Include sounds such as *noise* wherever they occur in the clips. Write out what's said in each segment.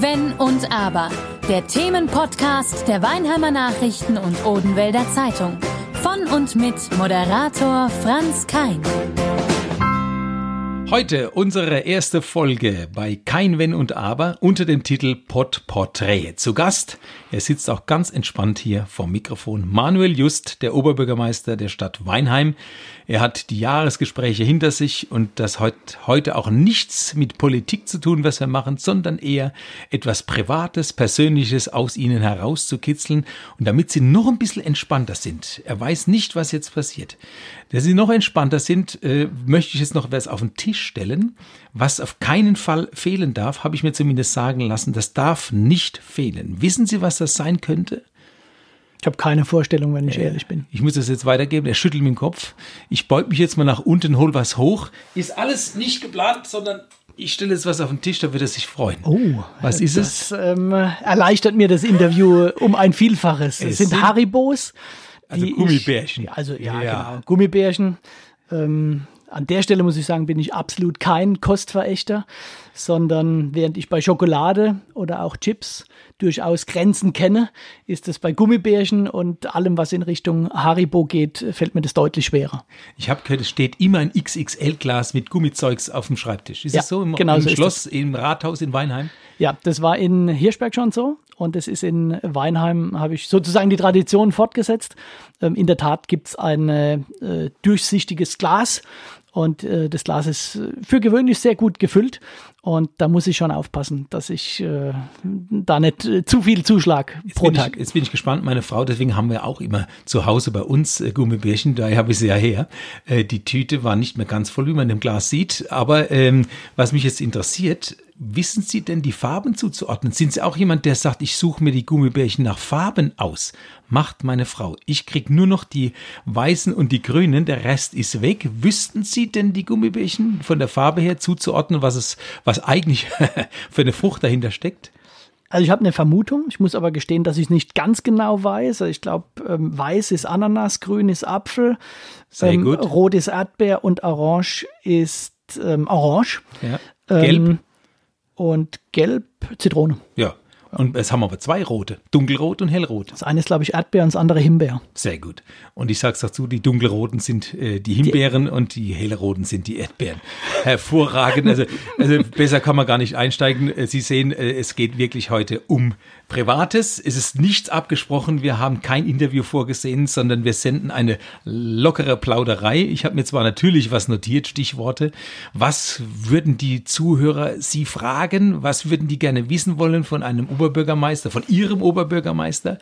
Wenn und Aber. Der Themenpodcast der Weinheimer Nachrichten und Odenwälder Zeitung. Von und mit Moderator Franz Kein. Heute unsere erste Folge bei Kein Wenn und Aber unter dem Titel Pot Porträt. Zu Gast, er sitzt auch ganz entspannt hier vom Mikrofon, Manuel Just, der Oberbürgermeister der Stadt Weinheim. Er hat die Jahresgespräche hinter sich und das hat heute auch nichts mit Politik zu tun, was wir machen, sondern eher etwas Privates, Persönliches aus ihnen herauszukitzeln und damit sie noch ein bisschen entspannter sind. Er weiß nicht, was jetzt passiert. Dass sie noch entspannter sind, äh, möchte ich jetzt noch was auf den Tisch stellen. Was auf keinen Fall fehlen darf, habe ich mir zumindest sagen lassen, das darf nicht fehlen. Wissen Sie, was das sein könnte? Ich habe keine Vorstellung, wenn ich äh, ehrlich bin. Ich muss das jetzt weitergeben. Er schüttelt mit dem Kopf. Ich beug mich jetzt mal nach unten, hol was hoch. Ist alles nicht geplant, sondern ich stelle jetzt was auf den Tisch, da wird er sich freuen. Oh, was ist das, es? Ähm, erleichtert mir das Interview um ein Vielfaches. Es, es sind, sind Haribos. Also Gummibärchen. Ich, also ja, ja, genau. Gummibärchen. Ähm, an der Stelle muss ich sagen, bin ich absolut kein Kostverächter, sondern während ich bei Schokolade oder auch Chips durchaus Grenzen kenne, ist es bei Gummibärchen und allem, was in Richtung Haribo geht, fällt mir das deutlich schwerer. Ich habe gehört, es steht immer ein XXL-Glas mit Gummizeugs auf dem Schreibtisch. Ist ja, das so im, genau im so Schloss, im Rathaus in Weinheim? Ja, das war in Hirschberg schon so und es ist in Weinheim, habe ich sozusagen die Tradition fortgesetzt. Ähm, in der Tat gibt es ein äh, durchsichtiges Glas und äh, das Glas ist äh, für gewöhnlich sehr gut gefüllt. Und da muss ich schon aufpassen, dass ich äh, da nicht äh, zu viel zuschlag jetzt pro Tag. Ich, jetzt bin ich gespannt, meine Frau, deswegen haben wir auch immer zu Hause bei uns äh, Gummibärchen, daher habe ich sie ja her. Äh, die Tüte war nicht mehr ganz voll, wie man im Glas sieht. Aber ähm, was mich jetzt interessiert, Wissen Sie denn die Farben zuzuordnen? Sind Sie auch jemand, der sagt, ich suche mir die Gummibärchen nach Farben aus? Macht meine Frau. Ich krieg nur noch die weißen und die grünen, der Rest ist weg. Wüssten Sie denn die Gummibärchen von der Farbe her zuzuordnen, was es, was eigentlich *laughs* für eine Frucht dahinter steckt? Also ich habe eine Vermutung, ich muss aber gestehen, dass ich es nicht ganz genau weiß. Also ich glaube, ähm, weiß ist Ananas, grün ist Apfel, ähm, rot ist Erdbeer und orange ist ähm, Orange. Ja. Gelb. Ähm, und gelb Zitrone. Ja. Und jetzt haben aber zwei rote, dunkelrot und hellrot. Das eine ist, glaube ich, Erdbeer und das andere Himbeer. Sehr gut. Und ich sage es dazu, die dunkelroten sind äh, die Himbeeren die, und die hellroten sind die Erdbeeren. *laughs* Hervorragend. Also, also besser kann man gar nicht einsteigen. Äh, Sie sehen, äh, es geht wirklich heute um Privates. Es ist nichts abgesprochen. Wir haben kein Interview vorgesehen, sondern wir senden eine lockere Plauderei. Ich habe mir zwar natürlich was notiert, Stichworte. Was würden die Zuhörer Sie fragen? Was würden die gerne wissen wollen von einem Oberbürgermeister, von Ihrem Oberbürgermeister?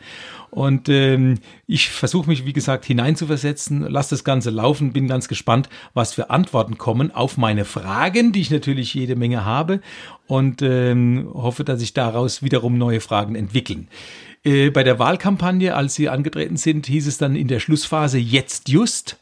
Und ähm, ich versuche mich, wie gesagt, hineinzuversetzen, lass das Ganze laufen, bin ganz gespannt, was für Antworten kommen auf meine Fragen, die ich natürlich jede Menge habe und ähm, hoffe, dass sich daraus wiederum neue Fragen entwickeln. Äh, bei der Wahlkampagne, als Sie angetreten sind, hieß es dann in der Schlussphase jetzt just.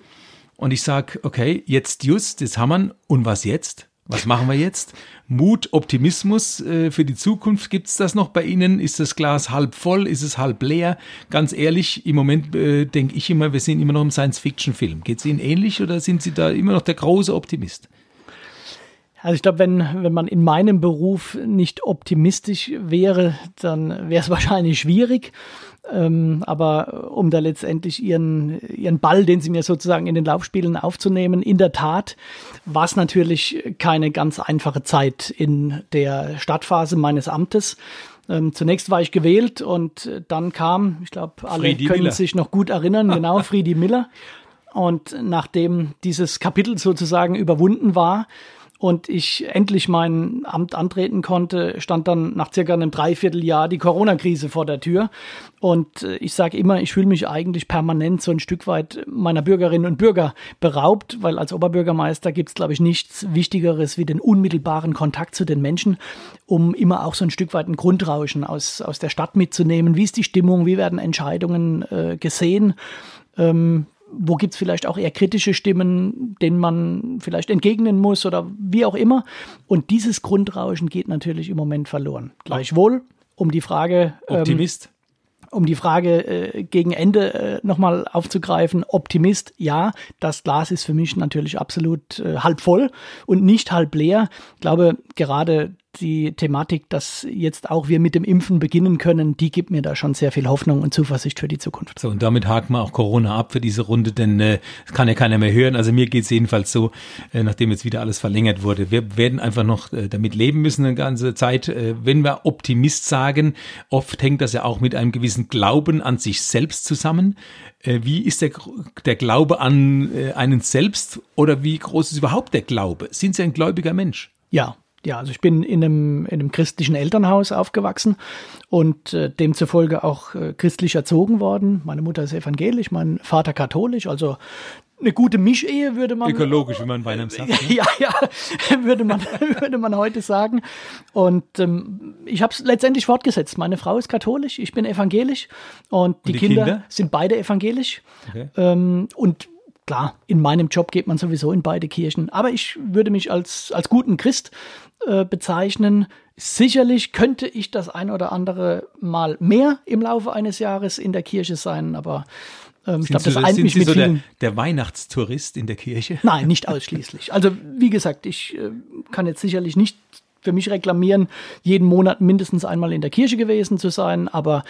Und ich sage, okay, jetzt just, das haben wir. Und was jetzt? Was machen wir jetzt? Mut, Optimismus äh, für die Zukunft, gibt es das noch bei Ihnen? Ist das Glas halb voll? Ist es halb leer? Ganz ehrlich, im Moment äh, denke ich immer, wir sind immer noch im Science-Fiction-Film. Geht es Ihnen ähnlich oder sind Sie da immer noch der große Optimist? Also ich glaube, wenn, wenn man in meinem Beruf nicht optimistisch wäre, dann wäre es *laughs* wahrscheinlich schwierig. Ähm, aber um da letztendlich ihren, ihren Ball, den sie mir sozusagen in den Laufspielen aufzunehmen, in der Tat war es natürlich keine ganz einfache Zeit in der Startphase meines Amtes. Ähm, zunächst war ich gewählt und dann kam, ich glaube, alle Friedi können Miller. sich noch gut erinnern, *laughs* genau, Friedi Miller. Und nachdem dieses Kapitel sozusagen überwunden war, und ich endlich mein Amt antreten konnte, stand dann nach circa einem Dreivierteljahr die Corona-Krise vor der Tür. Und äh, ich sage immer, ich fühle mich eigentlich permanent so ein Stück weit meiner Bürgerinnen und Bürger beraubt, weil als Oberbürgermeister gibt es, glaube ich, nichts Wichtigeres wie den unmittelbaren Kontakt zu den Menschen, um immer auch so ein Stück weit ein Grundrauschen aus, aus der Stadt mitzunehmen. Wie ist die Stimmung? Wie werden Entscheidungen äh, gesehen? Ähm, wo gibt es vielleicht auch eher kritische Stimmen, denen man vielleicht entgegnen muss oder wie auch immer. Und dieses Grundrauschen geht natürlich im Moment verloren. Gleichwohl, um die Frage. Ähm, Optimist. Ähm, um die Frage äh, gegen Ende äh, nochmal aufzugreifen, Optimist, ja, das Glas ist für mich natürlich absolut äh, halb voll und nicht halb leer. Ich glaube, gerade die Thematik, dass jetzt auch wir mit dem Impfen beginnen können, die gibt mir da schon sehr viel Hoffnung und Zuversicht für die Zukunft. So, und damit haken wir auch Corona ab für diese Runde, denn äh, das kann ja keiner mehr hören. Also mir geht's jedenfalls so, äh, nachdem jetzt wieder alles verlängert wurde. Wir werden einfach noch äh, damit leben müssen eine ganze Zeit. Äh, wenn wir Optimist sagen, oft hängt das ja auch mit einem gewissen Glauben an sich selbst zusammen. Äh, wie ist der, der Glaube an äh, einen selbst oder wie groß ist überhaupt der Glaube? Sind Sie ein gläubiger Mensch? Ja, ja, also ich bin in einem, in einem christlichen Elternhaus aufgewachsen und äh, demzufolge auch äh, christlich erzogen worden. Meine Mutter ist evangelisch, mein Vater katholisch, also eine gute Mischehe würde man. Ökologisch, wie man bei einem sagt. Ne? *laughs* Ja, ja, würde man, *laughs* würde man heute sagen. Und ähm, ich habe es letztendlich fortgesetzt. Meine Frau ist katholisch, ich bin evangelisch und die, und die Kinder, Kinder, sind beide evangelisch. Okay. Ähm, und klar, in meinem Job geht man sowieso in beide Kirchen. Aber ich würde mich als, als guten Christ äh, bezeichnen. Sicherlich könnte ich das ein oder andere Mal mehr im Laufe eines Jahres in der Kirche sein, aber ähm, ich glaube, das eint mich Sie mit so vielen. Der, der, Weihnachtstourist in der Kirche? *laughs* Nein, nicht ausschließlich. Also wie gesagt, ich äh, kann jetzt sicherlich nicht für mich reklamieren, jeden Monat mindestens einmal in der Kirche gewesen zu sein, aber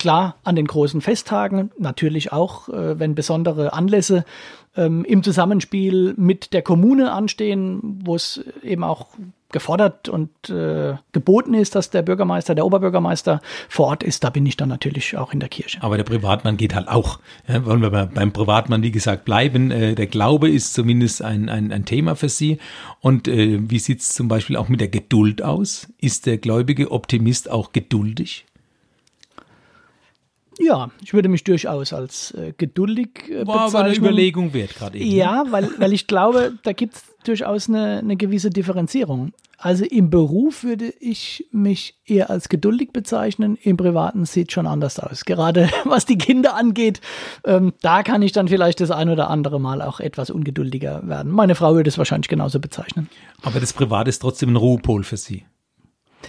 Klar, an den großen Festtagen, natürlich auch, äh, wenn besondere Anlässe ähm, im Zusammenspiel mit der Kommune anstehen, wo es eben auch gefordert und äh, geboten ist, dass der Bürgermeister, der Oberbürgermeister vor Ort ist, da bin ich dann natürlich auch in der Kirche. Aber der Privatmann geht halt auch. Ja, wollen wir beim Privatmann, wie gesagt, bleiben. Äh, der Glaube ist zumindest ein, ein, ein Thema für Sie. Und äh, wie sieht es zum Beispiel auch mit der Geduld aus? Ist der gläubige Optimist auch geduldig? Ja, ich würde mich durchaus als äh, geduldig äh, War aber eine Überlegung wert gerade eben. Ja, weil, weil ich glaube, *laughs* da gibt es durchaus eine, eine gewisse Differenzierung. Also im Beruf würde ich mich eher als geduldig bezeichnen, im Privaten sieht schon anders aus. Gerade *laughs* was die Kinder angeht, ähm, da kann ich dann vielleicht das ein oder andere Mal auch etwas ungeduldiger werden. Meine Frau würde es wahrscheinlich genauso bezeichnen. Aber das Privat ist trotzdem ein Ruhepol für Sie.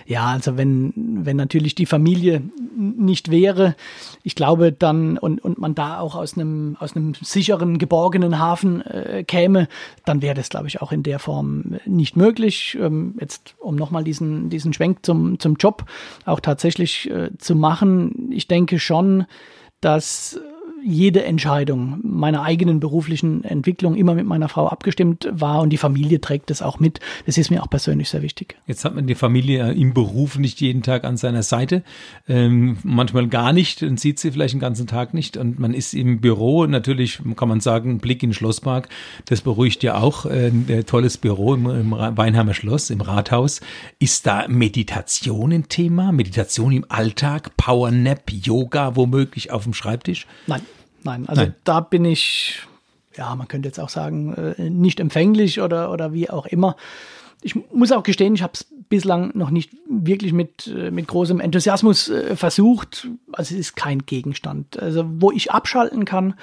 Ja, also wenn, wenn natürlich die Familie nicht wäre, ich glaube dann und, und man da auch aus einem, aus einem sicheren, geborgenen Hafen äh, käme, dann wäre das, glaube ich, auch in der Form nicht möglich. Ähm, jetzt, um nochmal diesen, diesen Schwenk zum, zum Job auch tatsächlich äh, zu machen, ich denke schon, dass jede Entscheidung meiner eigenen beruflichen Entwicklung immer mit meiner Frau abgestimmt war und die Familie trägt das auch mit. Das ist mir auch persönlich sehr wichtig. Jetzt hat man die Familie im Beruf nicht jeden Tag an seiner Seite, ähm, manchmal gar nicht und sieht sie vielleicht den ganzen Tag nicht und man ist im Büro. Natürlich kann man sagen, Blick in Schlosspark, das beruhigt ja auch. Äh, ein tolles Büro im, im Weinheimer Schloss, im Rathaus. Ist da Meditation ein Thema? Meditation im Alltag? Powernap, Yoga womöglich auf dem Schreibtisch? Nein. Nein, also Nein. da bin ich, ja, man könnte jetzt auch sagen, äh, nicht empfänglich oder, oder wie auch immer. Ich muss auch gestehen, ich habe es bislang noch nicht wirklich mit, äh, mit großem Enthusiasmus äh, versucht. Also es ist kein Gegenstand. Also wo ich abschalten kann,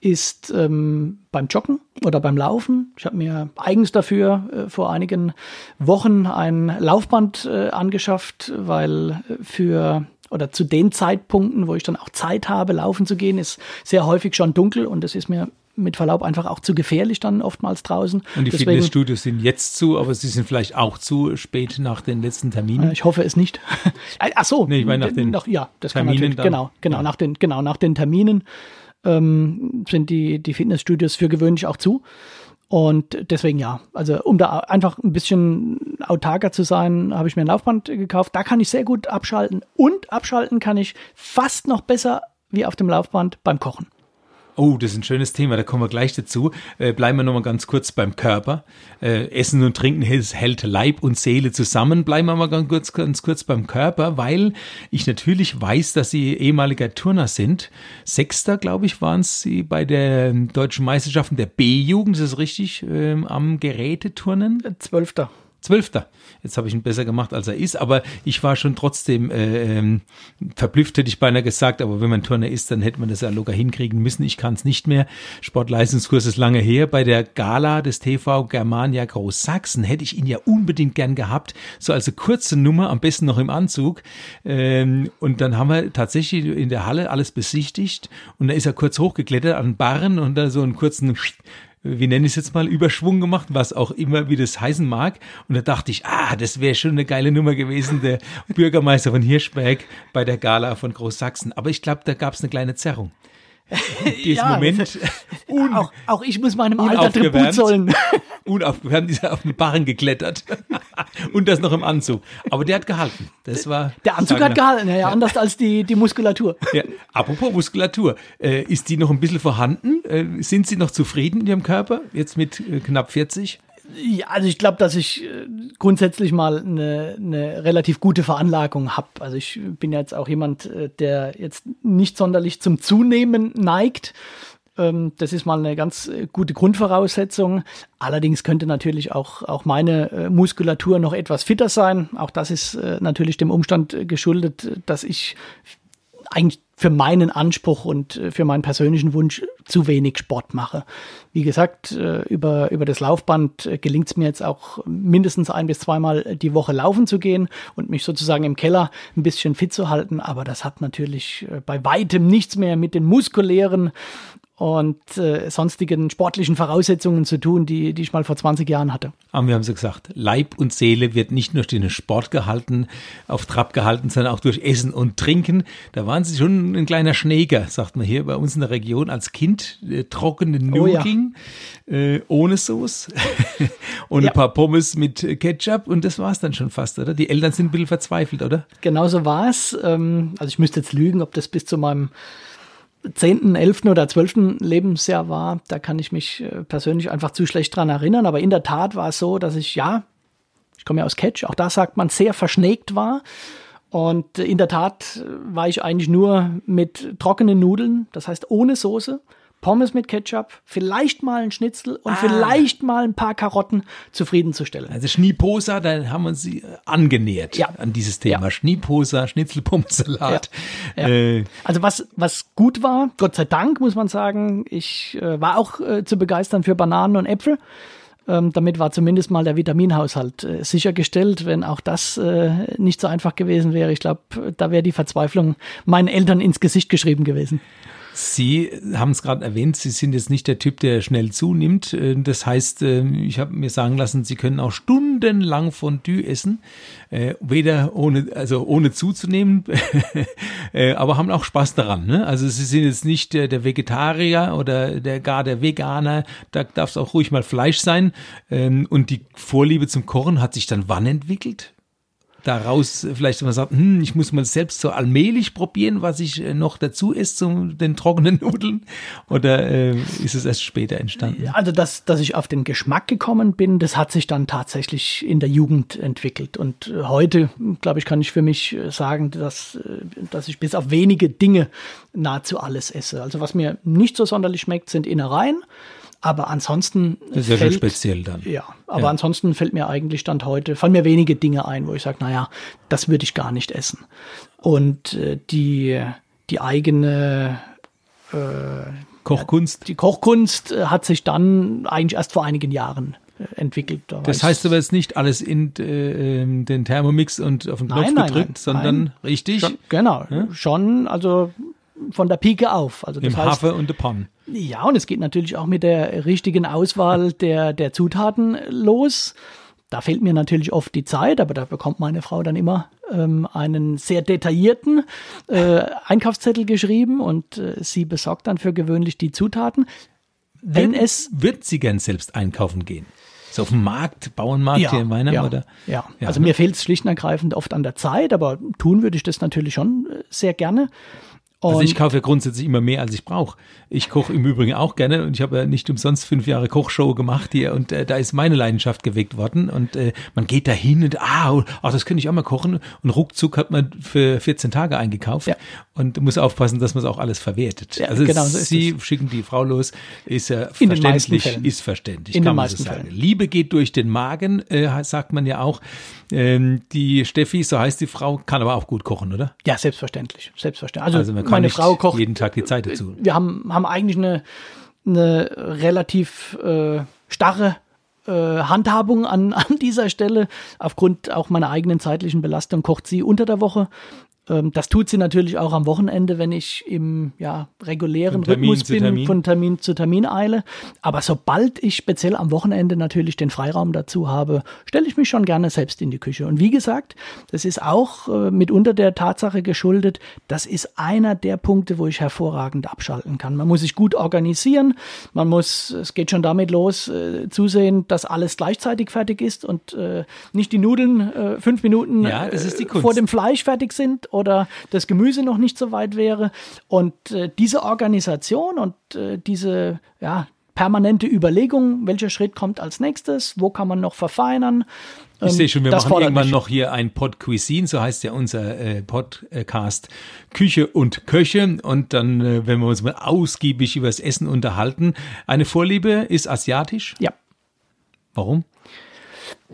ist ähm, beim Joggen oder beim Laufen. Ich habe mir eigens dafür äh, vor einigen Wochen ein Laufband äh, angeschafft, weil für oder zu den Zeitpunkten, wo ich dann auch Zeit habe, laufen zu gehen, ist sehr häufig schon dunkel und das ist mir mit Verlaub einfach auch zu gefährlich dann oftmals draußen. Und die Deswegen, Fitnessstudios sind jetzt zu, aber sie sind vielleicht auch zu spät nach den letzten Terminen. Äh, ich hoffe es nicht. *laughs* Ach so, nee, ich meine nach den noch, ja, das Terminen kann genau, genau ja. nach den genau nach den Terminen ähm, sind die die Fitnessstudios für gewöhnlich auch zu. Und deswegen ja, also um da einfach ein bisschen autarker zu sein, habe ich mir ein Laufband gekauft. Da kann ich sehr gut abschalten. Und abschalten kann ich fast noch besser wie auf dem Laufband beim Kochen. Oh, das ist ein schönes Thema, da kommen wir gleich dazu. Äh, bleiben wir nochmal ganz kurz beim Körper. Äh, Essen und Trinken hält Leib und Seele zusammen. Bleiben wir mal ganz kurz, ganz kurz beim Körper, weil ich natürlich weiß, dass Sie ehemaliger Turner sind. Sechster, glaube ich, waren Sie bei der deutschen Meisterschaften der B-Jugend, ist das richtig, ähm, am Geräteturnen? Zwölfter. Zwölfter. Jetzt habe ich ihn besser gemacht, als er ist, aber ich war schon trotzdem äh, ähm, verblüfft, hätte ich beinahe gesagt, aber wenn man Turner ist, dann hätte man das ja locker hinkriegen müssen. Ich kann es nicht mehr. Sportleistungskurs ist lange her. Bei der Gala des TV Germania Großsachsen hätte ich ihn ja unbedingt gern gehabt. So also kurze Nummer, am besten noch im Anzug. Ähm, und dann haben wir tatsächlich in der Halle alles besichtigt und da ist er kurz hochgeklettert an Barren und da so einen kurzen wie nenne ich es jetzt mal, Überschwung gemacht, was auch immer, wie das heißen mag. Und da dachte ich, ah, das wäre schon eine geile Nummer gewesen, der *laughs* Bürgermeister von Hirschberg bei der Gala von Großsachsen. Aber ich glaube, da gab es eine kleine Zerrung. *laughs* Ja, Moment. *laughs* Un auch, auch, ich muss meinem Alter Tribut zollen. Unaufgewärmt ist er auf den Barren geklettert. Und das noch im Anzug. Aber der hat gehalten. Das war. Der Anzug hat gehalten, ja, ja, anders als die, die Muskulatur. Ja. Apropos Muskulatur. Äh, ist die noch ein bisschen vorhanden? Äh, sind Sie noch zufrieden in Ihrem Körper? Jetzt mit äh, knapp 40? Ja, also ich glaube, dass ich äh, grundsätzlich mal eine, eine relativ gute Veranlagung habe. Also ich bin jetzt auch jemand, äh, der jetzt nicht sonderlich zum Zunehmen neigt. Ähm, das ist mal eine ganz äh, gute Grundvoraussetzung. Allerdings könnte natürlich auch, auch meine Muskulatur noch etwas fitter sein. Auch das ist natürlich dem Umstand geschuldet, dass ich eigentlich für meinen Anspruch und äh, für meinen persönlichen Wunsch zu wenig Sport mache. Wie gesagt, äh, über, über das Laufband äh, gelingt es mir jetzt auch mindestens ein bis zweimal die Woche laufen zu gehen und mich sozusagen im Keller ein bisschen fit zu halten. Aber das hat natürlich bei weitem nichts mehr mit den muskulären und äh, sonstigen sportlichen Voraussetzungen zu tun, die, die ich mal vor 20 Jahren hatte. Aber wir haben so gesagt, Leib und Seele wird nicht nur durch den Sport gehalten, auf Trab gehalten, sondern auch durch Essen und Trinken. Da waren Sie schon ein kleiner Schneeger, sagt man hier bei uns in der Region, als Kind äh, trockene Nudeln oh, ja. äh, ohne Sauce *laughs* und ja. ein paar Pommes mit Ketchup und das war es dann schon fast, oder? Die Eltern sind ein bisschen verzweifelt, oder? Genauso war es. Ähm, also ich müsste jetzt lügen, ob das bis zu meinem 10., 11. oder 12. Lebensjahr war, da kann ich mich äh, persönlich einfach zu schlecht dran erinnern. Aber in der Tat war es so, dass ich, ja, ich komme ja aus Catch, auch da sagt man, sehr verschnägt war. Und in der Tat äh, war ich eigentlich nur mit trockenen Nudeln, das heißt ohne Soße, Pommes mit Ketchup, vielleicht mal ein Schnitzel und ah. vielleicht mal ein paar Karotten zufriedenzustellen. Also Schnieposa, da haben wir sie äh, angenähert ja. an dieses Thema. Ja. Schnieposa, Schnitzelpommesalat. Ja. Äh. Also was, was gut war, Gott sei Dank muss man sagen, ich äh, war auch äh, zu begeistern für Bananen und Äpfel. Ähm, damit war zumindest mal der Vitaminhaushalt äh, sichergestellt, wenn auch das äh, nicht so einfach gewesen wäre. Ich glaube, da wäre die Verzweiflung meinen Eltern ins Gesicht geschrieben gewesen. Sie haben es gerade erwähnt, Sie sind jetzt nicht der Typ, der schnell zunimmt. Äh, das heißt, äh, ich habe mir sagen lassen, Sie können auch stundenlang Fondue essen, äh, weder ohne, also ohne zuzunehmen, *laughs* aber haben auch Spaß daran. Ne? Also Sie sind jetzt nicht der Vegetarier oder der gar der Veganer. Da darf es auch ruhig mal Fleisch sein. Ähm, und die Vorliebe zum Kochen hat sich dann wann entwickelt? Daraus vielleicht man sagt, hm, ich muss mal selbst so allmählich probieren, was ich äh, noch dazu esse zu den trockenen *laughs* Nudeln? Oder äh, ist es erst später entstanden? Also, dass, dass ich auf den Geschmack gekommen bin, das hat sich dann tatsächlich in der Jugend entwickelt. Und äh, heute, glaube ich, kann ich für mich äh, sagen, dass, dass ich bis auf wenige Dinge nahezu alles esse. Also, was mir nicht so sonderlich schmeckt, sind Innereien. Aber ansonsten. Das ist ja fällt, schon speziell dann. Ja, aber ja. ansonsten fällt mir eigentlich Stand heute, fallen mir wenige Dinge ein, wo ich sage, naja, das würde ich gar nicht essen. Und äh, die, die eigene äh, Kochkunst. Die Kochkunst äh, hat sich dann eigentlich erst vor einigen Jahren äh, entwickelt. Da das heißt aber jetzt nicht alles in äh, ähm, den Thermomix und auf den Knopf nein, gedrückt, nein, sondern nein. richtig? Schon, genau, ja? schon, also von der Pike auf. Also das Im heißt, Hafer und der Pan. Ja, und es geht natürlich auch mit der richtigen Auswahl der, der Zutaten los. Da fehlt mir natürlich oft die Zeit, aber da bekommt meine Frau dann immer ähm, einen sehr detaillierten äh, Einkaufszettel geschrieben und äh, sie besorgt dann für gewöhnlich die Zutaten. Wenn Wenn es wird sie gern selbst einkaufen gehen? So auf dem Markt, Bauernmarkt ja, hier in Weinheim, ja, oder? Ja, ja also ne? mir fehlt es schlicht und ergreifend oft an der Zeit, aber tun würde ich das natürlich schon äh, sehr gerne. Also ich kaufe ja grundsätzlich immer mehr, als ich brauche. Ich koche im Übrigen auch gerne und ich habe ja nicht umsonst fünf Jahre Kochshow gemacht hier und äh, da ist meine Leidenschaft geweckt worden und äh, man geht da hin und ah, oh, das könnte ich auch mal kochen und ruckzuck hat man für 14 Tage eingekauft ja. und muss aufpassen, dass man es auch alles verwertet. Ja, also genau, so Sie es. schicken die Frau los, ist ja In verständlich, ist verständlich, In kann man so sagen. Fällen. Liebe geht durch den Magen, äh, sagt man ja auch. Ähm, die Steffi, so heißt die Frau, kann aber auch gut kochen, oder? Ja, selbstverständlich, selbstverständlich. Also, also meine Frau kocht jeden Tag die Zeit dazu. Wir haben, haben eigentlich eine, eine relativ äh, starre äh, Handhabung an, *laughs* an dieser Stelle. Aufgrund auch meiner eigenen zeitlichen Belastung kocht sie unter der Woche das tut sie natürlich auch am Wochenende, wenn ich im ja, regulären Rhythmus bin, Termin. von Termin zu Termin eile. Aber sobald ich speziell am Wochenende natürlich den Freiraum dazu habe, stelle ich mich schon gerne selbst in die Küche. Und wie gesagt, das ist auch äh, mitunter der Tatsache geschuldet, das ist einer der Punkte, wo ich hervorragend abschalten kann. Man muss sich gut organisieren, man muss, es geht schon damit los, äh, zusehen, dass alles gleichzeitig fertig ist und äh, nicht die Nudeln äh, fünf Minuten Ja, äh, vor dem Fleisch fertig sind oder das Gemüse noch nicht so weit wäre. Und äh, diese Organisation und äh, diese ja, permanente Überlegung, welcher Schritt kommt als nächstes, wo kann man noch verfeinern. Ich sehe schon, wir das machen irgendwann mich. noch hier ein Pod Cuisine, so heißt ja unser äh, Podcast Küche und Köche. Und dann, äh, wenn wir uns mal ausgiebig über das Essen unterhalten. Eine Vorliebe ist asiatisch. Ja. Warum?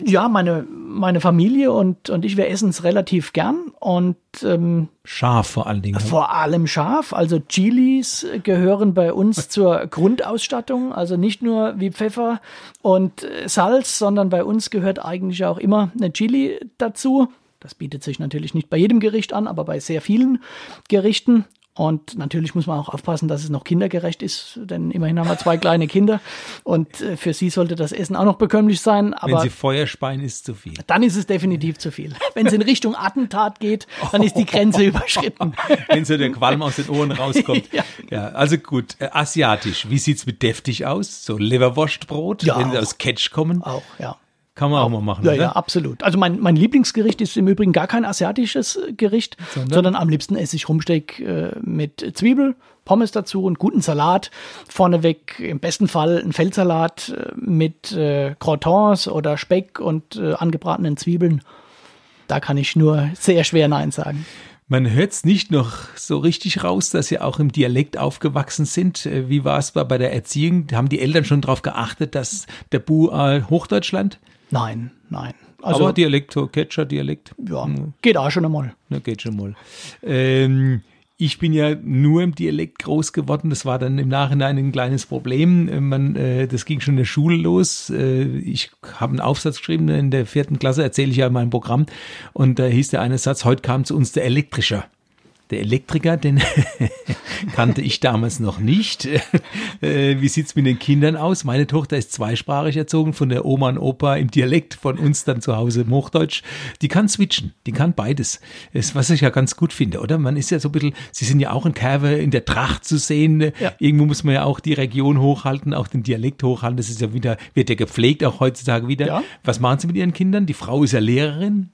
Ja, meine, meine Familie und, und ich, wir essen es relativ gern und ähm, Scharf vor allen Dingen. vor allem scharf. Also Chilis gehören bei uns *laughs* zur Grundausstattung. Also nicht nur wie Pfeffer und äh, Salz, sondern bei uns gehört eigentlich auch immer eine Chili dazu. Das bietet sich natürlich nicht bei jedem Gericht an, aber bei sehr vielen Gerichten. Und natürlich muss man auch aufpassen, dass es noch kindergerecht ist, denn immerhin haben wir zwei kleine Kinder und äh, für sie sollte das Essen auch noch bekömmlich sein. Wenn Aber sie Feuer speien, ist zu viel. dann ist es definitiv zu viel. *laughs* Wenn es in Richtung Attentat geht, dann ist die Grenze *laughs* überschritten. *laughs* Wenn so der Qualm aus den Ohren rauskommt. Ja. ja. also gut. Äh, asiatisch. Wie sieht's mit deftig aus? So Leverwurstbrot, Ja, wenn sie aus Catch kommen. Auch, ja. Kann man auch mal machen, Ja, oder? ja, absolut. Also mein, mein Lieblingsgericht ist im Übrigen gar kein asiatisches Gericht, sondern, am liebsten esse ich Rumsteak äh, mit Zwiebel, Pommes dazu und guten Salat. Vorneweg im besten Fall ein Feldsalat äh, mit äh, Croutons oder Speck und äh, angebratenen Zwiebeln. Da kann ich nur sehr schwer Nein sagen. Man hört es nicht noch so richtig raus, dass sie auch im Dialekt aufgewachsen sind. Äh, Wie war es bei der Erziehung? Haben die Eltern schon darauf geachtet, dass der Bu Hochdeutsch lernt? Nein, nein. Also, Aber Dialekt, so Catcher Dialekt. ja, geht auch schon einmal. Na, geht schon mal. Ähm, ich bin ja nur im Dialekt groß geworden. Das war dann im Nachhinein ein kleines Problem. Äh, Man, äh, das ging schon in der Schule los. Äh, ich habe einen Aufsatz geschrieben in der vierten Klasse, erzähle ich ja in meinem Programm. Und da hieß der eine Satz, heute kam zu uns der Elektrischer. Der Elektriker, den *laughs* kannte ich damals noch nicht. *laughs* Äh, Wie sieht's mit den Kindern aus? Meine Tochter ist zweisprachig erzogen, von der Oma und Opa im Dialekt, von uns dann zu Hause im Hochdeutsch. Die kann switchen, die kann beides. Das, was ich ja ganz gut finde, oder? Man ist ja so ein bisschen, sie sind ja auch in Kerwe in der Tracht zu sehen. Ja. Irgendwo muss man ja auch die Region hochhalten, auch den Dialekt hochhalten. Das ist ja wieder, wird ja gepflegt, auch heutzutage wieder. Ja. Was machen Sie mit Ihren Kindern? Die Frau ist ja Lehrerin.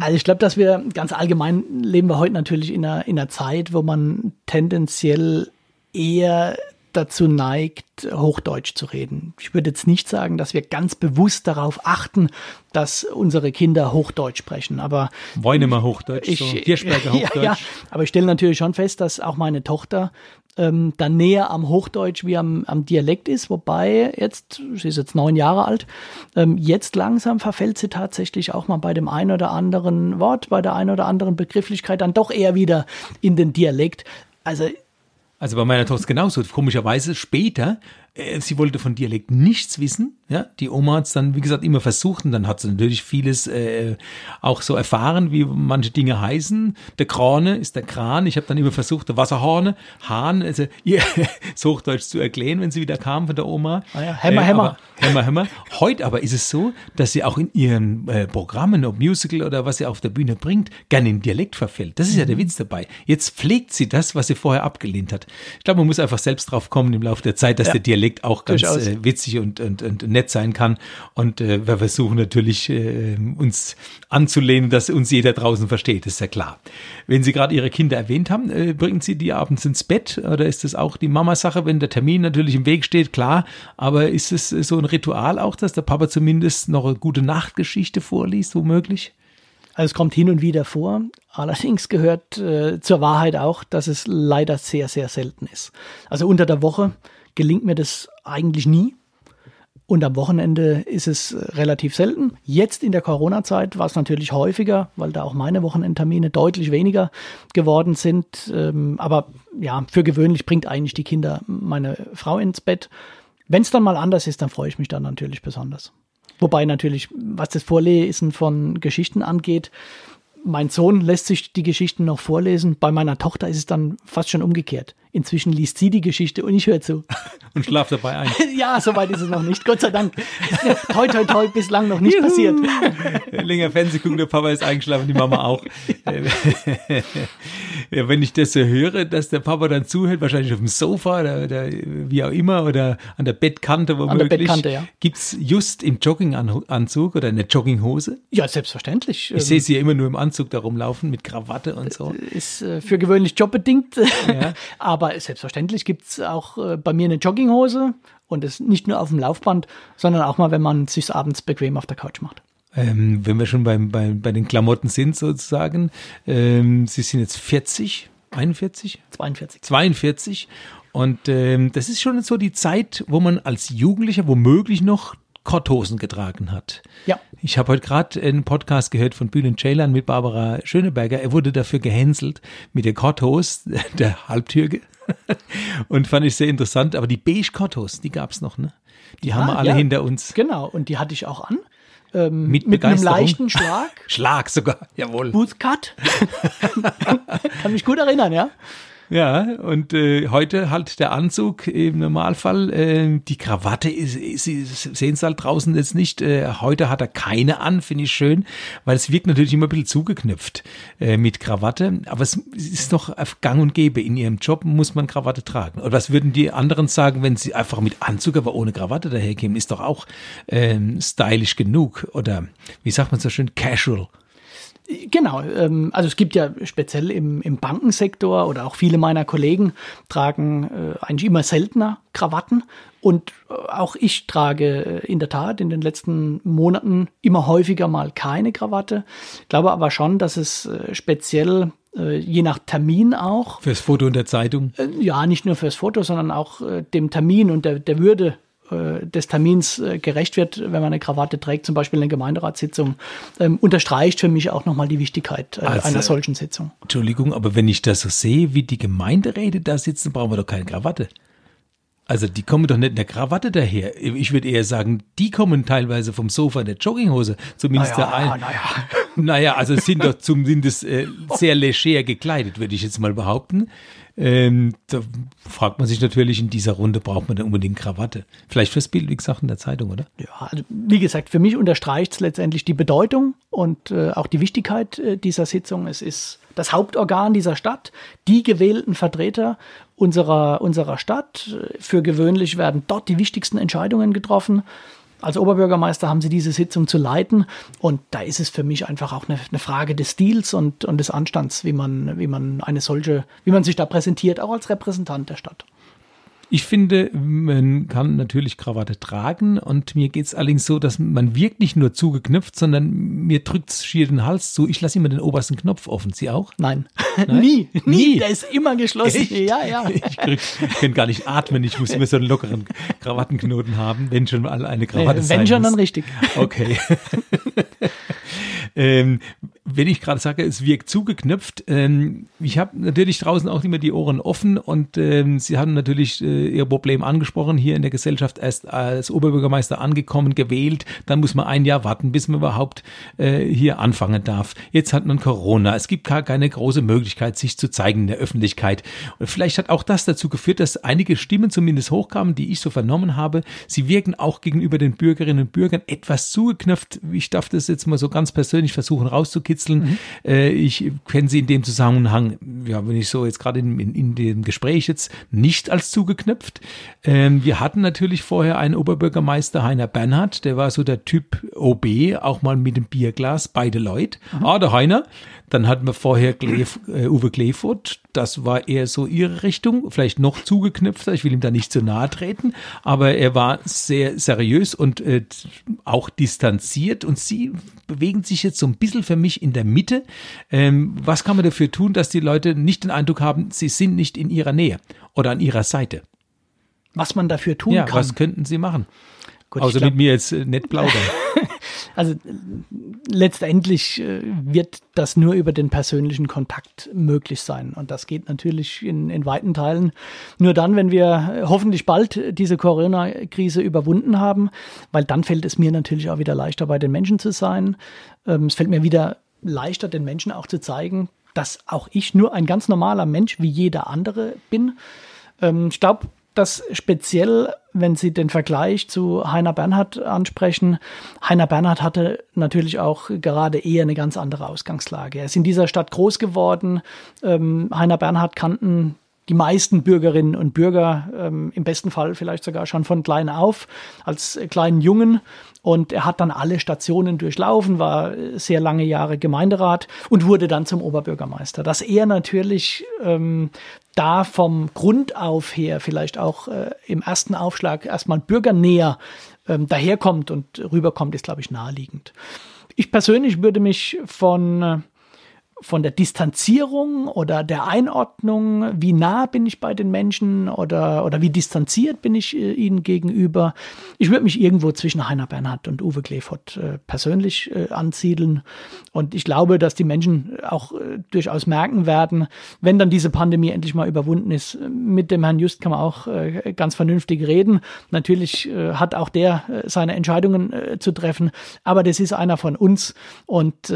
Also ich glaube, dass wir ganz allgemein leben wir heute natürlich in einer, in einer Zeit, wo man tendenziell eher dazu neigt, Hochdeutsch zu reden. Ich würde jetzt nicht sagen, dass wir ganz bewusst darauf achten, dass unsere Kinder Hochdeutsch sprechen, aber Wollen immer Hochdeutsch, so Hirschberger *laughs* Hochdeutsch. Ja, ja, aber ich stelle natürlich schon fest, dass auch meine Tochter ähm, dann näher am Hochdeutsch wie am, am Dialekt ist, wobei jetzt, sie ist jetzt neun Jahre alt, ähm, jetzt langsam verfällt sie tatsächlich auch mal bei dem einen oder anderen Wort, bei der einen oder anderen Begrifflichkeit dann doch eher wieder in den Dialekt. Also Also bei meiner Tochter genauso. Komischerweise später, äh, sie wollte von Dialekt nichts wissen. Ja, die Oma hat es dann, wie gesagt, immer versucht und dann hat sie natürlich vieles äh, auch so erfahren, wie manche Dinge heißen. Der Krane ist der Kran. Ich habe dann immer versucht, der Wasserhorne, Hahn, also ihr *laughs* so Hochdeutsch zu erklären, wenn sie wieder kam von der Oma. Ah ja, Hämmer, Äh, Hämmer. Hämmer, Hämmer. Heute aber ist es so, dass sie auch in ihren äh, Programmen, ob Musical oder was sie auf der Bühne bringt, gerne in Dialekt verfällt. Das ist ja der Mhm. Witz dabei. Jetzt pflegt sie das, was sie vorher abgelehnt hat. Ich glaube, man muss einfach selbst drauf kommen im Laufe der Zeit, dass Ja. der Dialekt auch ganz äh, witzig und, und, und nett sein kann. Und äh, wir versuchen natürlich, äh, uns anzulehnen, dass uns jeder draußen versteht, ist ja klar. Wenn Sie gerade Ihre Kinder erwähnt haben, äh, bringen Sie die abends ins Bett oder ist das auch die Mama-Sache, wenn der Termin natürlich im Weg steht, klar, aber ist es äh, so ein Ritual auch, dass der Papa zumindest noch eine gute Nachtgeschichte vorliest, womöglich? Also es kommt hin und wieder vor. Allerdings gehört äh, zur Wahrheit auch, dass es leider sehr, sehr selten ist. Also unter der Woche gelingt mir das eigentlich nie. Und am Wochenende ist es äh, relativ selten. Jetzt in der Corona-Zeit war es natürlich häufiger, weil da auch meine Wochenendtermine deutlich weniger geworden sind. Ähm, aber ja, für gewöhnlich bringt eigentlich die Kinder meine Frau ins Bett. Wenn es dann mal anders ist, dann freue ich mich dann natürlich besonders. Wobei natürlich, was das Vorlesen von Geschichten angeht, mein Sohn lässt sich die Geschichten noch vorlesen. Bei meiner Tochter ist es dann fast schon umgekehrt. Inzwischen liest sie die Geschichte und ich höre zu. *laughs* Und schlaft dabei ein. *laughs* ja, soweit ist es noch nicht. Gott sei Dank. *laughs* toi, toi, toi, bislang noch nicht Juhu. passiert. Länger Fernseh gucken, der Papa ist eingeschlafen, die Mama auch. ja, wenn ich das so höre, dass der Papa dann zuhört, wahrscheinlich auf dem Sofa oder, oder wie auch immer oder an der Bettkante womöglich. An der Bettkante, ja. Gibt es just im Jogginganzug oder in der Jogginghose? Ja, selbstverständlich. Ich sehe sie ja immer nur im Anzug da rumlaufen mit Krawatte und so. Ist äh, für gewöhnlich jobbedingt. Ja. Aber aber selbstverständlich gibt es auch äh, bei mir eine Jogginghose und es nicht nur auf dem Laufband, sondern auch mal, wenn man es sich abends bequem auf der Couch macht. Ähm, wenn wir schon beim, bei, bei den Klamotten sind sozusagen, ähm, Sie sind jetzt 40, 41? 42. 42 und ähm, das ist schon so die Zeit, wo man als Jugendlicher womöglich noch Korthosen getragen hat. Ja. Ich habe heute gerade einen Podcast gehört von Bühnen Ceylan mit Barbara Schöneberger. Er wurde dafür gehänselt mit der Korthose, *laughs* der Halbtürge. Und fand ich sehr interessant. Aber die beige Korthose, die gab es noch, ne? Die ja, haben wir alle ja, hinter uns. Genau, und die hatte ich auch an. Ähm, mit, mit einem leichten Schlag. *laughs* Schlag sogar, jawohl. Bootcut. *laughs* Kann mich gut erinnern, ja. Ja, und äh, heute halt der Anzug im Normalfall. Äh, die Krawatte, ist, Sie sehen es halt draußen jetzt nicht. Äh, heute hat er keine an, finde ich schön, weil es wirkt natürlich immer ein bisschen zugeknüpft äh, mit Krawatte. Aber es ist noch gang und gäbe. In Ihrem Job muss man Krawatte tragen. Und was würden die anderen sagen, wenn sie einfach mit Anzug, aber ohne Krawatte daherkämen? Ist doch auch ähm, stylisch genug. Oder wie sagt man so schön, casual. Genau, ähm, also es gibt ja speziell im, im Bankensektor oder auch viele meiner Kollegen tragen äh, eigentlich immer seltener Krawatten und äh, auch ich trage äh, in der Tat in den letzten Monaten immer häufiger mal keine Krawatte. Ich glaube aber schon, dass es speziell je nach Termin auch. Fürs Foto in der Zeitung? Ja, nicht nur fürs Foto, sondern auch dem Termin und der, der Würde äh, des Termins äh, gerecht wird, wenn man eine Krawatte trägt, zum Beispiel in der Gemeinderatssitzung, ähm, unterstreicht für mich auch nochmal die Wichtigkeit äh, also, einer solchen Sitzung. Entschuldigung, aber wenn ich das so sehe, wie die Gemeinderäte da sitzen, brauchen wir doch keine Krawatte. Also die kommen doch nicht in der Krawatte daher. Ich würde eher sagen, die kommen teilweise vom Sofa in der Jogginghose. Zumindest naja, der ein. Naja. naja, also sind doch zumindest äh, sehr leger gekleidet, würde ich jetzt mal behaupten. Ähm, da fragt man sich natürlich, in dieser Runde braucht man dann unbedingt Krawatte. Vielleicht fürs Bild, wie gesagt, in der Zeitung, oder? Ja, also wie gesagt, für mich unterstreicht es letztendlich die Bedeutung und äh, auch die Wichtigkeit äh, dieser Sitzung. Es ist das Hauptorgan dieser Stadt, die gewählten Vertreter unserer, unserer Stadt. Für gewöhnlich werden dort die wichtigsten Entscheidungen getroffen. Als Oberbürgermeister haben Sie diese Sitzung zu leiten und da ist es für mich einfach auch eine, eine, Frage des Stils und, und des Anstands, wie man, wie man eine solche, wie man sich da präsentiert, auch als Repräsentant der Stadt. Ich finde, man kann natürlich Krawatte tragen und mir geht es allerdings so, dass man wirkt nicht nur zugeknüpft, sondern mir drückt es schier den Hals zu. Ich lasse immer den obersten Knopf offen. Sie auch? Nein. Nein? *laughs* *laughs* nie, nie. Der ist immer geschlossen. Echt? Ja, ja. *laughs* Ich, ich kann gar nicht atmen. Ich muss immer so einen lockeren Krawattenknoten haben, wenn schon mal eine Krawatte äh, Wenn schon, muss. dann richtig. Okay. ähm, wenn ich gerade sage, es wirkt zugeknöpft, ähm, ich habe natürlich draußen auch immer die Ohren offen und ähm, Sie haben natürlich äh, Ihr Problem angesprochen, hier in der Gesellschaft erst als Oberbürgermeister angekommen, gewählt, dann muss man ein Jahr warten, bis man überhaupt äh, hier anfangen darf. Jetzt hat man Corona, es gibt gar keine große Möglichkeit, sich zu zeigen in der Öffentlichkeit. Und vielleicht hat auch das dazu geführt, dass einige Stimmen zumindest hochkamen, die ich so vernommen habe. Sie wirken auch gegenüber den Bürgerinnen und Bürgern etwas zugeknöpft. Ich darf das jetzt mal so ganz persönlich versuchen rauszukitzeln rauskitzeln. Mhm. Äh, ich kenne sie in dem Zusammenhang, ja, wenn ich so jetzt gerade in, in, in, dem Gespräch jetzt nicht als zugeknüpft. Ähm, wir hatten natürlich vorher einen Oberbürgermeister, Heiner Bernhard, der war so der Typ OB, auch mal mit dem Bierglas, beide Leute. Mhm. Ah, der Heiner, dann hatten wir vorher Glef, äh, Uwe Kleefurt, das war eher so ihre Richtung, vielleicht noch zugeknüpfter, ich will ihm da nicht zu nahe treten, aber er war sehr seriös und äh, auch distanziert und sie bewegen sich jetzt so ein bisschen für mich in der Mitte. Ähm, was kann man dafür tun, dass die Leute nicht den Eindruck haben, sie sind nicht in ihrer Nähe oder an ihrer Seite? Was man dafür tun ja, kann? Was könnten sie machen? Gut, Außer glaub, mit mir jetzt äh, nett plaudern. *laughs* also letztendlich äh, wird das nur über den persönlichen Kontakt möglich sein. Und das geht natürlich in, in weiten Teilen nur dann, wenn wir hoffentlich bald diese Corona-Krise überwunden haben, weil dann fällt es mir natürlich auch wieder leichter, bei den Menschen zu sein. Ähm, es fällt mir wieder leichter, den Menschen auch zu zeigen, dass auch ich nur ein ganz normaler Mensch wie jeder andere bin. Ähm, ich glaube, dass speziell, wenn Sie den Vergleich zu Heiner Bernhard ansprechen, Heiner Bernhard hatte natürlich auch gerade eher eine ganz andere Ausgangslage. Er ist in dieser Stadt groß geworden. Ähm, Heiner Bernhard kannten die meisten Bürgerinnen und Bürger ähm, im besten Fall vielleicht sogar schon von klein auf als kleinen Jungen. Und er hat dann alle Stationen durchlaufen, war sehr lange Jahre Gemeinderat und wurde dann zum Oberbürgermeister. Dass er natürlich ähm, da vom Grund auf her vielleicht auch äh, im ersten Aufschlag erstmal bürgernäher ähm, daherkommt und rüberkommt, ist, glaube ich, naheliegend. Ich persönlich würde mich von äh, von der Distanzierung oder der Einordnung, wie nah bin ich bei den Menschen oder, oder wie distanziert bin ich äh, ihnen gegenüber. Ich würde mich irgendwo zwischen Heiner Bernhard und Uwe Klefort äh, persönlich äh, ansiedeln. Und ich glaube, dass die Menschen auch äh, durchaus merken werden, wenn dann diese Pandemie endlich mal überwunden ist. Mit dem Herrn Just kann man auch äh, ganz vernünftig reden. Natürlich äh, hat auch der seine Entscheidungen zu treffen, aber das ist einer von uns und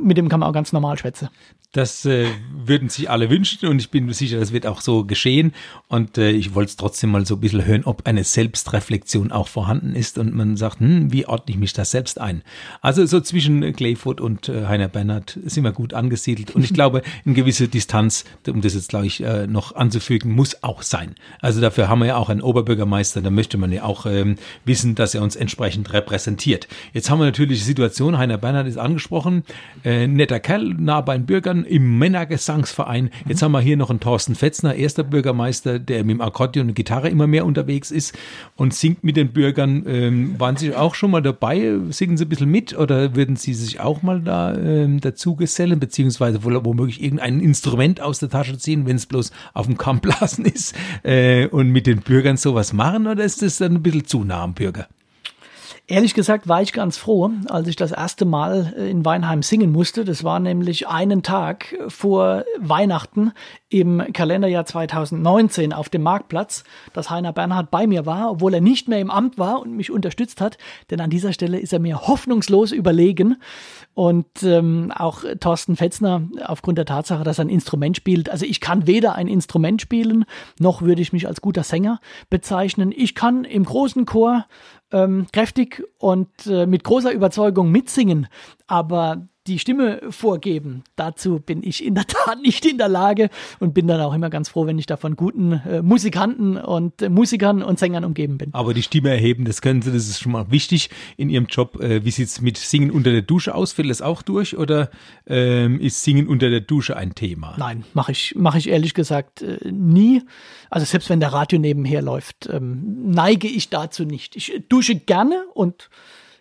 mit dem kann man auch ganz normal schwätzen. Das äh, würden sich alle wünschen und ich bin sicher, das wird auch so geschehen. Und äh, ich wollte es trotzdem mal so ein bisschen hören, ob eine Selbstreflexion auch vorhanden ist und man sagt, hm, wie ordne ich mich da selbst ein? Also so zwischen Clayfoot und äh, Heiner Bernhard sind wir gut angesiedelt und ich *laughs* glaube, eine gewisse Distanz, um das jetzt glaube ich äh, noch anzufügen, muss auch sein. Also dafür haben wir ja auch einen Oberbürgermeister, da möchte man ja auch ähm, wissen, dass er uns entsprechend repräsentiert. Jetzt haben wir natürlich die Situation, Heiner Bernhard ist angesprochen, äh, netter Kerl, nah bei den Bürgern, im Männergesangsverein. Jetzt haben wir hier noch einen Thorsten Fetzner, erster Bürgermeister, der mit dem Akkordeon und Gitarre immer mehr unterwegs ist und singt mit den Bürgern. Ähm, waren Sie auch schon mal dabei? Singen Sie ein bisschen mit oder würden Sie sich auch mal da ähm, dazu gesellen, beziehungsweise womöglich irgendein Instrument aus der Tasche ziehen, wenn es bloß auf dem Kammblasen ist äh, und mit den Bürgern sowas machen oder ist das dann ein bisschen zu nah am Bürger? Ehrlich gesagt war ich ganz froh, als ich das erste Mal äh, in Weinheim singen musste. Das war nämlich einen Tag vor Weihnachten im Kalenderjahr 2019 auf dem Marktplatz, dass Heiner Bernhard bei mir war, obwohl er nicht mehr im Amt war und mich unterstützt hat. Denn an dieser Stelle ist er mir hoffnungslos überlegen. Und ähm, auch Thorsten Fetzner, aufgrund der Tatsache, dass er ein Instrument spielt. Also ich kann weder ein Instrument spielen, noch würde ich mich als guter Sänger bezeichnen. Ich kann im großen Chor ähm, kräftig und äh, mit großer Überzeugung mitsingen, aber die Stimme vorgeben. Dazu bin ich in der Tat *laughs* nicht in der Lage und bin dann auch immer ganz froh, wenn ich da von guten äh, Musikanten und äh, Musikern und Sängern umgeben bin. Aber die Stimme erheben, das können Sie, das ist schon mal wichtig in Ihrem Job. Äh, wie sieht es mit Singen unter der Dusche aus? Fällt das auch durch oder ähm, ist Singen unter der Dusche ein Thema? Nein, mache ich, mach ich ehrlich gesagt äh, nie. Also selbst wenn der Radio nebenher läuft, ähm, neige ich dazu nicht. Ich dusche gerne und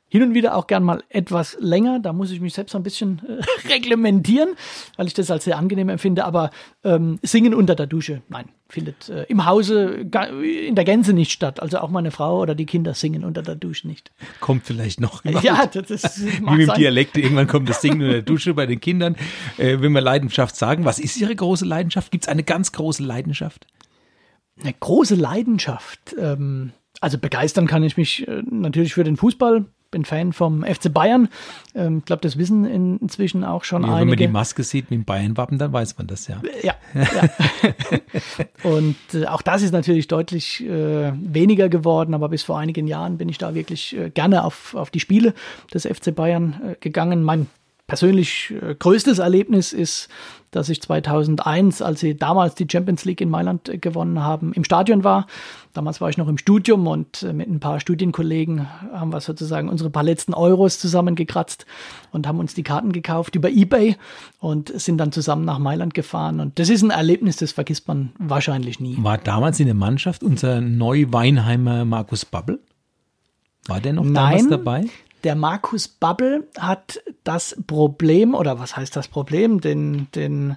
hin und wieder auch gern mal etwas länger. Da muss ich mich selbst ein bisschen äh, *laughs* reglementieren, weil ich das als sehr angenehm empfinde. Aber ähm, Singen unter der Dusche, nein, findet äh, im Hause in der Gänze nicht statt. Also auch meine Frau oder die Kinder singen unter der Dusche nicht. Kommt vielleicht noch. Ja, das, *laughs* das Wie mit dem Dialekt, irgendwann kommt das Singen *laughs* unter der Dusche bei den Kindern. Äh, wenn wir Leidenschaft sagen, was ist Ihre große Leidenschaft? Gibt es eine ganz große Leidenschaft? Eine große Leidenschaft. Ähm, also begeistern kann ich mich äh, natürlich für den Fußball bin Fan vom FC Bayern. Ich ähm, glaube, das wissen in, inzwischen auch schon ja, einige. Wenn man die Maske sieht mit dem Bayern-Wappen, dann weiß man das ja. Ja. ja. *laughs* und äh, auch das ist natürlich deutlich äh, weniger geworden, aber bis vor einigen Jahren bin ich da wirklich äh, gerne auf, auf die Spiele des FC Bayern äh, gegangen. Mein persönlich äh, größtes Erlebnis ist, dass ich 2001, als sie damals die Champions League in Mailand äh, gewonnen haben, im Stadion war. Damals war ich noch im Studium und äh, mit ein paar Studienkollegen haben wir sozusagen unsere paar letzten Euros zusammengekratzt und haben uns die Karten gekauft über eBay und sind dann zusammen nach Mailand gefahren. Und das ist ein Erlebnis, das vergisst man wahrscheinlich nie. War damals in der Mannschaft unser Neu-Weinheimer Markus Babbel? War der noch Nein, damals dabei? Der Markus Babbel hat das Problem, oder was heißt das Problem, den, den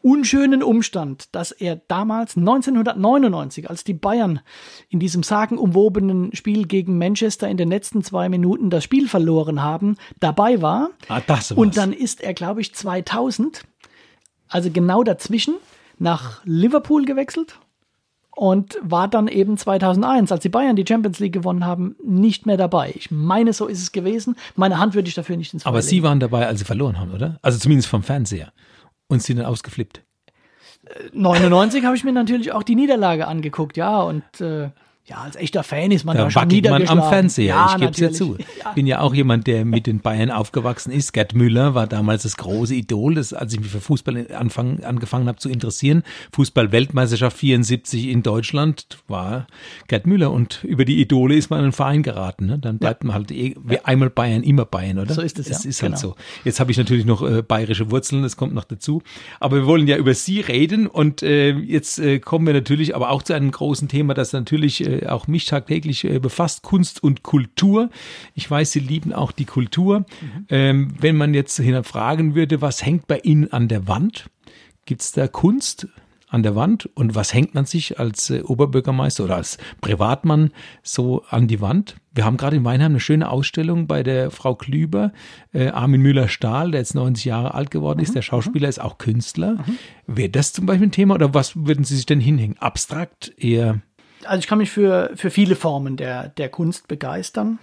unschönen Umstand, dass er damals 1999, als die Bayern in diesem sagenumwobenen Spiel gegen Manchester in den letzten zwei Minuten das Spiel verloren haben, dabei war. Ah, das war's. Und dann ist er, glaube ich, 2000, also genau dazwischen, nach Liverpool gewechselt und war dann eben 2001, als die Bayern die Champions League gewonnen haben, nicht mehr dabei. Ich meine, so ist es gewesen. Meine Hand würde ich dafür nicht ins Feuer Aber legen. Sie waren dabei, als Sie verloren haben, oder? Also zumindest vom Fernseher. Und Sie dann ausgeflippt. 99 habe ich mir natürlich auch die Niederlage angeguckt, ja, und äh, ja, als echter Fan ist man da, da schon niedergeschlagen. man am Fernseher, ja, ich gebe es *laughs* ja zu. Ja. Bin ja auch jemand, der mit den Bayern aufgewachsen ist. Gerd Müller war damals das große Idol, das, als ich mich für Fußball anfang, angefangen habe zu interessieren. Fußball-Weltmeisterschaft 74 in Deutschland war Gerd Müller und über die Idole ist man in einen Verein geraten. Ne? Dann bleibt ja. man halt eh, einmal Bayern, immer Bayern, oder? So ist es, das ja. ist halt genau. so. Jetzt habe ich natürlich noch äh, bayerische Wurzeln, das kommt noch dazu. Aber wir wollen ja über Sie reden und äh, jetzt äh, kommen wir natürlich aber auch zu einem großen Thema, das natürlich äh, auch mich tagtäglich äh, befasst, Kunst und Kultur. Ich weiß, Sie lieben auch die Kultur. Mhm. Ähm, wenn man jetzt hinterfragen würde, was hängt bei Ihnen an der Wand? Gibt es da Kunst? an der Wand und was hängt man sich als äh, Oberbürgermeister oder als Privatmann so an die Wand? Wir haben gerade in Weinheim eine schöne Ausstellung bei der Frau Klüber, äh, Armin Müller-Stahl, der jetzt 90 Jahre alt geworden ist, mhm. der Schauspieler ist auch Künstler. Mhm. Wäre das zum Beispiel ein Thema oder was würden Sie sich denn hinhängen? Abstrakt eher? Also ich kann mich für, für viele Formen der, der Kunst begeistern.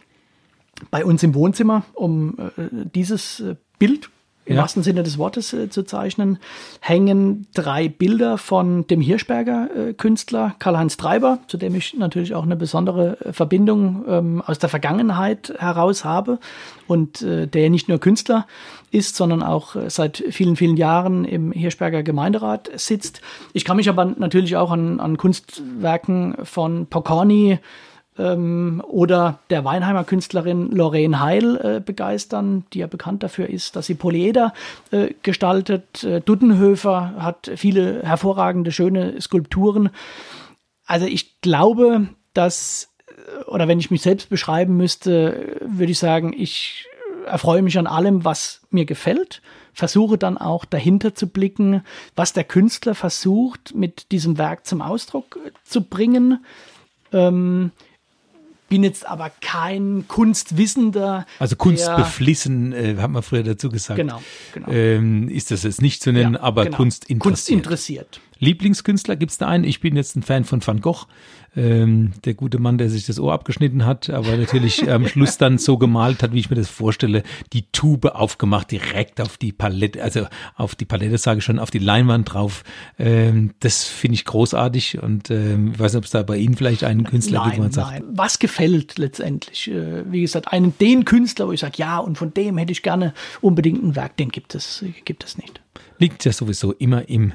Bei uns im Wohnzimmer, um äh, dieses äh, Bild im ja. wahrsten Sinne des Wortes äh, zu zeichnen, hängen drei Bilder von dem Hirschberger äh, Künstler Karl-Heinz Treiber, zu dem ich natürlich auch eine besondere äh, Verbindung ähm, aus der Vergangenheit heraus habe und äh, der nicht nur Künstler ist, sondern auch äh, seit vielen, vielen Jahren im Hirschberger Gemeinderat sitzt. Ich kann mich aber natürlich auch an, an Kunstwerken von Pocorni, ähm, oder der Weinheimer Künstlerin Lorraine Heil äh, begeistern, die ja bekannt dafür ist, dass sie Polyeder äh, gestaltet. Äh, Duddenhöfer hat viele hervorragende, schöne Skulpturen. Also ich glaube, dass, äh, oder wenn ich mich selbst beschreiben müsste, würde ich sagen, ich erfreue mich an allem, was mir gefällt versuche dann auch dahinter zu blicken, was der Künstler versucht, mit diesem Werk zum Ausdruck äh, zu bringen. Ähm, bin jetzt aber kein Kunstwissender. Also kunstbeflissen, äh, hat man früher dazu gesagt. Genau, genau. Ähm, ist das jetzt nicht zu nennen, ja, aber genau. Kunst interessiert. Lieblingskünstler gibt es da einen? Ich bin jetzt ein Fan von Van Gogh ähm, der gute Mann, der sich das Ohr abgeschnitten hat, aber natürlich *laughs* am Schluss dann so gemalt hat, wie ich mir das vorstelle, die Tube aufgemacht, direkt auf die Palette, also auf die Palette sage ich schon, auf die Leinwand drauf. Ähm, das finde ich großartig und ähm, ich weiß nicht, ob es da bei Ihnen vielleicht einen Künstler nein, gibt, wo man sagt. Nein. Was gefällt letztendlich? Äh, wie gesagt, einen den Künstler, wo ich sage, ja, und von dem hätte ich gerne unbedingt ein Werk, den gibt es, gibt es nicht liegt ja sowieso immer im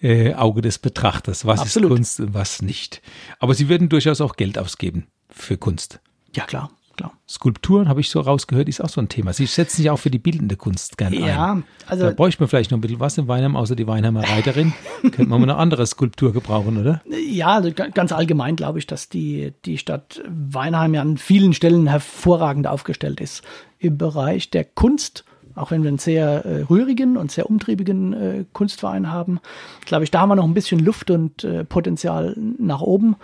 äh, Auge des Betrachters. Was Absolut. ist Kunst und was nicht. Aber Sie würden durchaus auch Geld ausgeben für Kunst. Ja, klar. Klar. Skulpturen, habe ich so rausgehört, ist auch so ein Thema. Sie setzen sich auch für die bildende Kunst gerne ja, ein. Also da bräuchte man vielleicht noch ein bisschen was in Weinheim, außer die Weinheimer Reiterin. *laughs* Könnte man mal eine andere Skulptur gebrauchen, oder? Ja, also ganz allgemein glaube ich, dass die, die Stadt Weinheim ja an vielen Stellen hervorragend aufgestellt ist im Bereich der Kunst auch wenn wir einen sehr äh, rührigen und sehr umtriebigen äh, Kunstverein haben, glaube ich, da haben wir noch ein bisschen Luft und äh, Potenzial nach oben.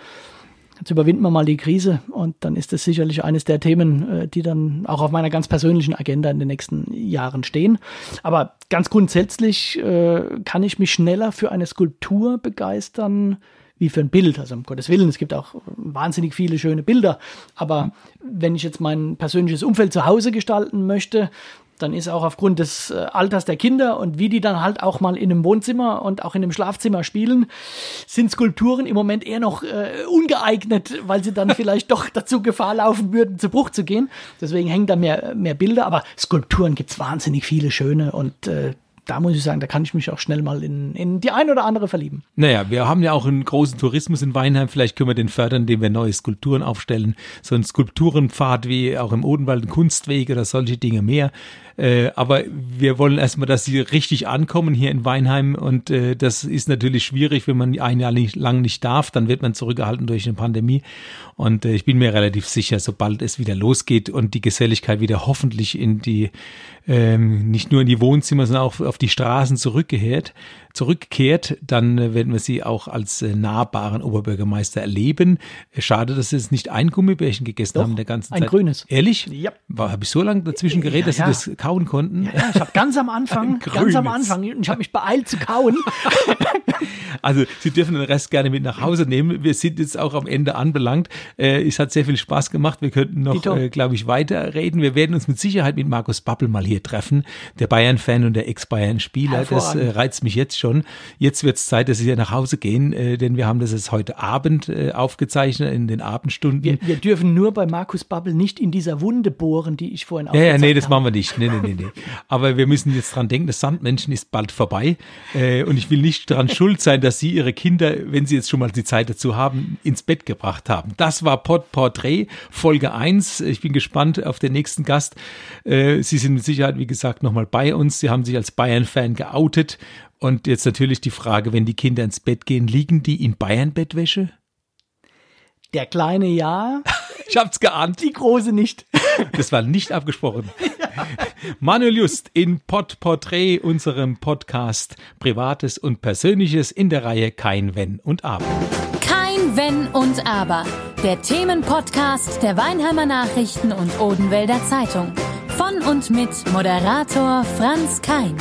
Jetzt überwinden wir mal die Krise und dann ist das sicherlich eines der Themen, äh, die dann auch auf meiner ganz persönlichen Agenda in den nächsten Jahren stehen. Aber ganz grundsätzlich äh, kann ich mich schneller für eine Skulptur begeistern, wie für ein Bild. Also um Gottes Willen, es gibt auch wahnsinnig viele schöne Bilder. Aber wenn ich jetzt mein persönliches Umfeld zu Hause gestalten möchte, dann ist auch aufgrund des äh, Alters der Kinder und wie die dann halt auch mal in einem Wohnzimmer und auch in einem Schlafzimmer spielen, sind Skulpturen im Moment eher noch äh, ungeeignet, weil sie dann *laughs* vielleicht doch dazu Gefahr laufen würden, zu Bruch zu gehen. Deswegen hängen da mehr, mehr Bilder, aber Skulpturen gibt es wahnsinnig viele schöne und äh, da muss ich sagen, da kann ich mich auch schnell mal in, in die ein oder andere verlieben. Naja, wir haben ja auch einen großen Tourismus in Weinheim. Vielleicht können wir den fördern, indem wir neue Skulpturen aufstellen. So ein Skulpturenpfad wie auch im Odenwald, ein Kunstweg oder solche Dinge mehr. Äh, aber wir wollen erstmal, dass sie richtig ankommen hier in Weinheim. Und äh, das ist natürlich schwierig, wenn man ein Jahr nicht, lang nicht darf. Dann wird man zurückgehalten durch eine Pandemie. Und äh, ich bin mir relativ sicher, sobald es wieder losgeht und die Geselligkeit wieder hoffentlich in die, ähm, nicht nur in die Wohnzimmer, sondern auch auf die Straßen zurückgekehrt, zurückkehrt, dann äh, werden wir sie auch als äh, nahbaren Oberbürgermeister erleben. Äh, Schade, dass Sie jetzt nicht ein Gummibärchen gegessen Doch, haben der ganzen ein Zeit. grünes. Ehrlich? Ja. Habe ich so lange dazwischen geredet, dass Ja, ja. Sie das kauen konnten? Ja, ich habe ganz am Anfang, Ein ganz am. Anfang, ich habe mich beeilt zu kauen. *laughs* Also Sie dürfen den Rest gerne mit nach Hause nehmen. Wir sind jetzt auch am Ende anbelangt. Es hat sehr viel Spaß gemacht. Wir könnten noch, glaube ich, weiterreden. Wir werden uns mit Sicherheit mit Markus Babbel mal hier treffen, der Bayern-Fan und der Ex-Bayern-Spieler. Das reizt mich jetzt schon. Jetzt wird es Zeit, dass Sie nach Hause gehen, äh, denn wir haben das jetzt heute Abend äh, aufgezeichnet, in den Abendstunden. Wir, wir dürfen nur bei Markus Babbel nicht in dieser Wunde bohren, die ich vorhin Ja, ja, aufgezeigt nee, das habe. machen wir nicht. Nee, nee, nee, nee. *laughs* Aber wir müssen jetzt dran denken, das Sandmenschen ist bald vorbei. Äh, und ich will nicht daran schuld sein, dass Sie Ihre Kinder, wenn Sie jetzt schon mal die Zeit dazu haben, ins Bett gebracht haben. Das war Pod Portrait, Folge 1. Ich bin gespannt auf den nächsten Gast. Äh, Sie sind mit Sicherheit, wie gesagt, nochmal bei uns. Sie haben sich als Bayern-Fan geoutet. Und jetzt natürlich die Frage, wenn die Kinder ins Bett gehen, liegen die in Bayern-Bettwäsche? Der kleine ja, *laughs* Ich hab's geahnt. die große nicht. *laughs* Das war nicht abgesprochen. Manuel Just in Pod Portrait, unserem Podcast Privates und Persönliches in der Reihe Kein Wenn und Aber. Kein Wenn und Aber. Der Themenpodcast der Weinheimer Nachrichten und Odenwälder Zeitung. Von und mit Moderator Franz Kein.